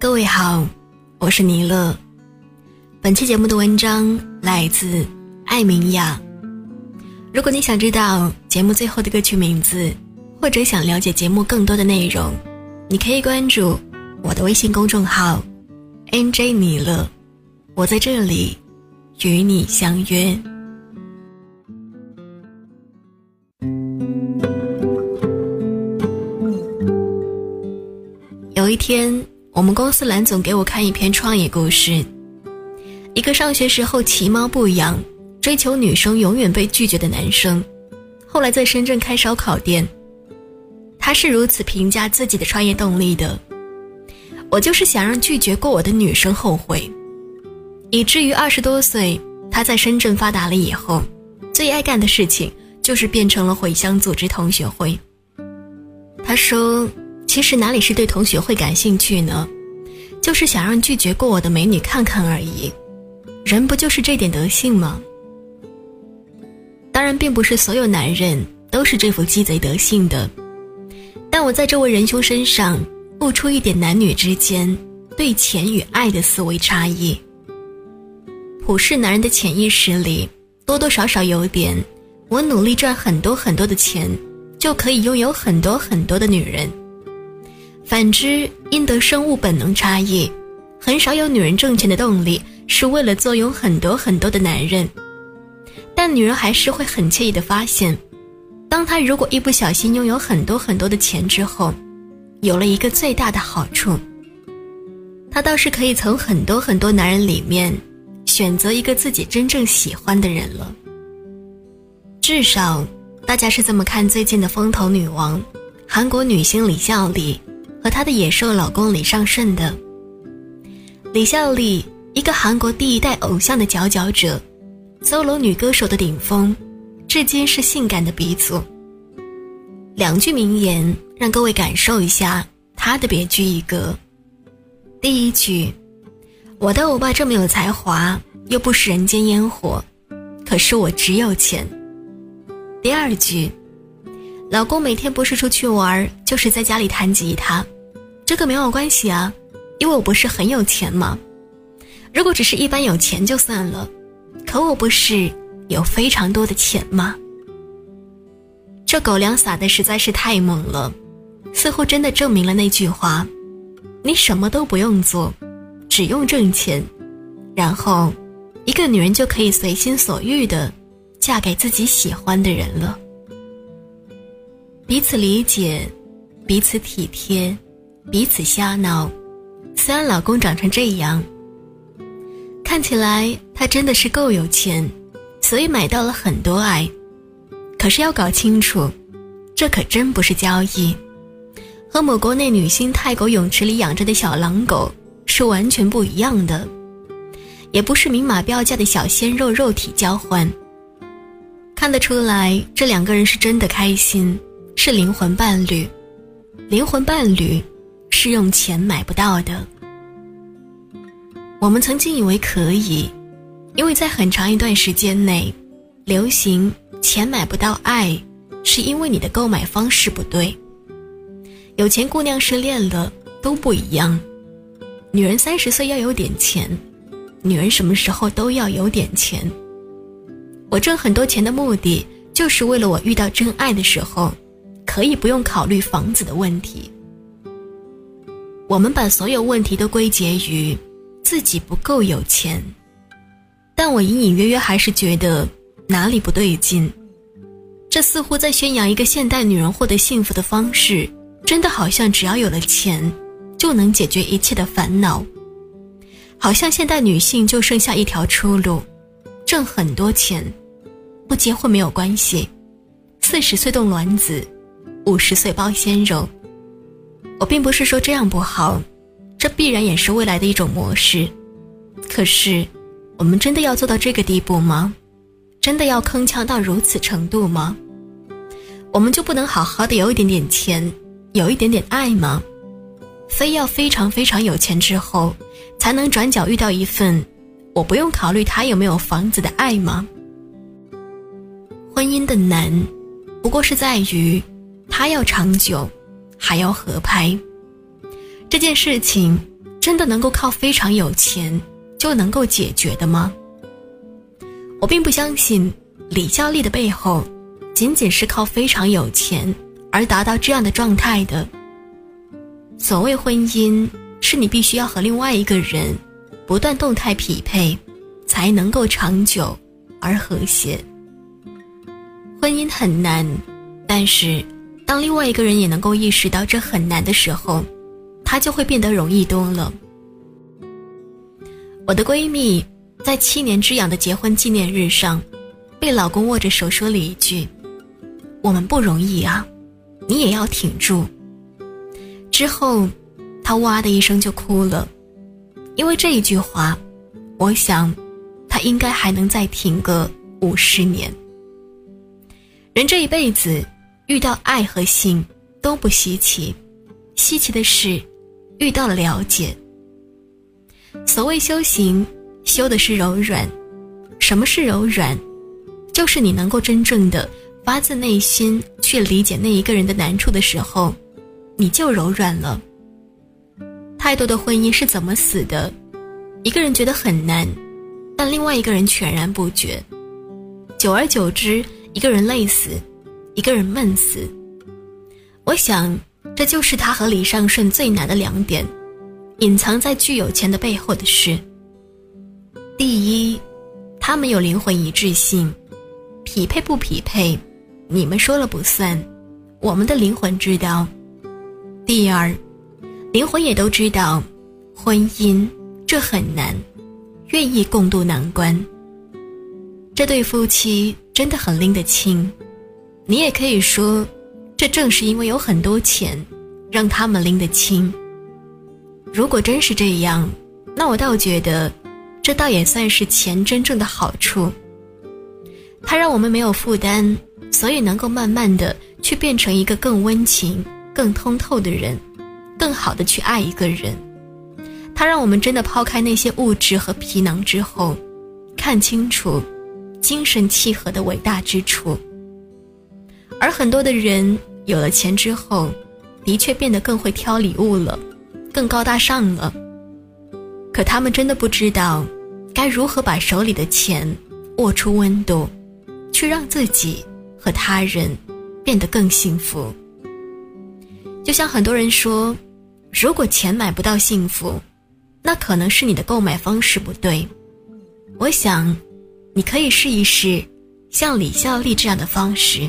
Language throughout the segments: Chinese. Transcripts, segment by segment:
各位好，我是尼乐。本期节目的文章来自艾明雅。如果你想知道节目最后的歌曲名字，或者想了解节目更多的内容，你可以关注我的微信公众号 “nj 尼乐”，我在这里与你相约。有一天，我们公司蓝总给我看一篇创业故事。一个上学时候其貌不扬、追求女生永远被拒绝的男生，后来在深圳开烧烤店。他是如此评价自己的创业动力的：“我就是想让拒绝过我的女生后悔。”以至于二十多岁，他在深圳发达了以后，最爱干的事情就是变成了回乡组织同学会。他说。其实哪里是对同学会感兴趣呢？就是想让拒绝过我的美女看看而已。人不就是这点德性吗？当然，并不是所有男人都是这副鸡贼德性的。但我在这位仁兄身上悟出一点男女之间对钱与爱的思维差异。普世男人的潜意识里多多少少有点：我努力赚很多很多的钱，就可以拥有很多很多的女人。反之，因得生物本能差异，很少有女人挣钱的动力是为了坐拥很多很多的男人。但女人还是会很惬意的发现，当她如果一不小心拥有很多很多的钱之后，有了一个最大的好处，她倒是可以从很多很多男人里面选择一个自己真正喜欢的人了。至少，大家是这么看最近的风头女王，韩国女星李孝利。和她的野兽老公李尚顺的李孝利，一个韩国第一代偶像的佼佼者，solo 女歌手的顶峰，至今是性感的鼻祖。两句名言让各位感受一下她的别具一格。第一句：我的欧巴这么有才华，又不食人间烟火，可是我只有钱。第二句。老公每天不是出去玩，就是在家里弹吉他，这个没有关系啊，因为我不是很有钱吗。如果只是一般有钱就算了，可我不是有非常多的钱吗？这狗粮撒的实在是太猛了，似乎真的证明了那句话：你什么都不用做，只用挣钱，然后一个女人就可以随心所欲的嫁给自己喜欢的人了。彼此理解，彼此体贴，彼此瞎闹。虽然老公长成这样，看起来他真的是够有钱，所以买到了很多爱。可是要搞清楚，这可真不是交易，和某国内女星泰国泳池里养着的小狼狗是完全不一样的，也不是明码标价的小鲜肉肉体交换。看得出来，这两个人是真的开心。是灵魂伴侣，灵魂伴侣是用钱买不到的。我们曾经以为可以，因为在很长一段时间内，流行钱买不到爱，是因为你的购买方式不对。有钱姑娘失恋了都不一样，女人三十岁要有点钱，女人什么时候都要有点钱。我挣很多钱的目的，就是为了我遇到真爱的时候。可以不用考虑房子的问题。我们把所有问题都归结于自己不够有钱，但我隐隐约约还是觉得哪里不对劲。这似乎在宣扬一个现代女人获得幸福的方式，真的好像只要有了钱，就能解决一切的烦恼。好像现代女性就剩下一条出路：挣很多钱，不结婚没有关系，四十岁冻卵子。五十岁包鲜肉，我并不是说这样不好，这必然也是未来的一种模式。可是，我们真的要做到这个地步吗？真的要铿锵到如此程度吗？我们就不能好好的有一点点钱，有一点点爱吗？非要非常非常有钱之后，才能转角遇到一份我不用考虑他有没有房子的爱吗？婚姻的难，不过是在于。他要长久，还要合拍。这件事情真的能够靠非常有钱就能够解决的吗？我并不相信李孝利的背后仅仅是靠非常有钱而达到这样的状态的。所谓婚姻，是你必须要和另外一个人不断动态匹配，才能够长久而和谐。婚姻很难，但是当另外一个人也能够意识到这很难的时候，他就会变得容易多了。我的闺蜜在七年之痒的结婚纪念日上，被老公握着手说了一句：“我们不容易啊，你也要挺住。”之后，她哇的一声就哭了，因为这一句话，我想，她应该还能再挺个五十年。人这一辈子，遇到爱和性都不稀奇，稀奇的是遇到了解。所谓修行，修的是柔软。什么是柔软？就是你能够真正的发自内心去理解那一个人的难处的时候，你就柔软了。太多的婚姻是怎么死的？一个人觉得很难，但另外一个人全然不觉，久而久之。一个人累死，一个人闷死。我想，这就是他和李尚顺最难的两点，隐藏在巨有钱的背后的事。第一，他们有灵魂一致性，匹配不匹配，你们说了不算，我们的灵魂知道。第二，灵魂也都知道，婚姻这很难，愿意共度难关。这对夫妻。真的很拎得清，你也可以说，这正是因为有很多钱，让他们拎得清。如果真是这样，那我倒觉得，这倒也算是钱真正的好处。它让我们没有负担，所以能够慢慢的去变成一个更温情、更通透的人，更好的去爱一个人。它让我们真的抛开那些物质和皮囊之后，看清楚。精神契合的伟大之处，而很多的人有了钱之后，的确变得更会挑礼物了，更高大上了。可他们真的不知道，该如何把手里的钱握出温度，去让自己和他人变得更幸福。就像很多人说，如果钱买不到幸福，那可能是你的购买方式不对。我想。你可以试一试，像李孝利这样的方式，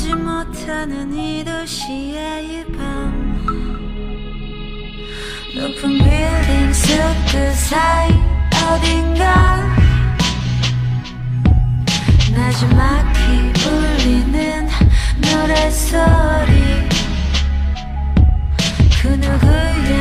들지못하는 이 도시의 밤 높은 빌딩 숲그 사이 어딘가. 나지막히 울리는 노래소리. 그 누구의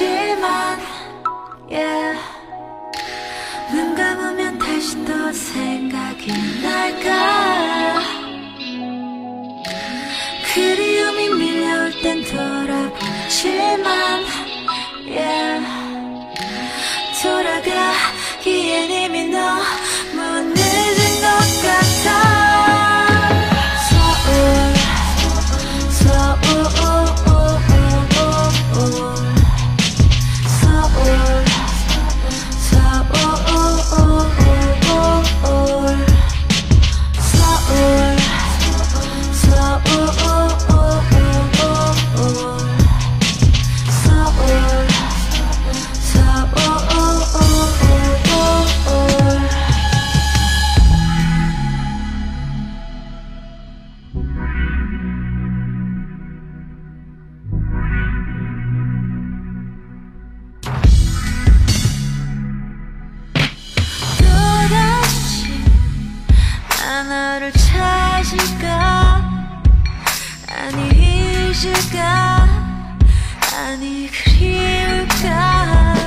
없지만 yeah. 눈 감으면 다시 또 생각이 날까 그리움이 밀려올 땐 돌아보지만 이실까? 아니 이실까? 아니 그리울까?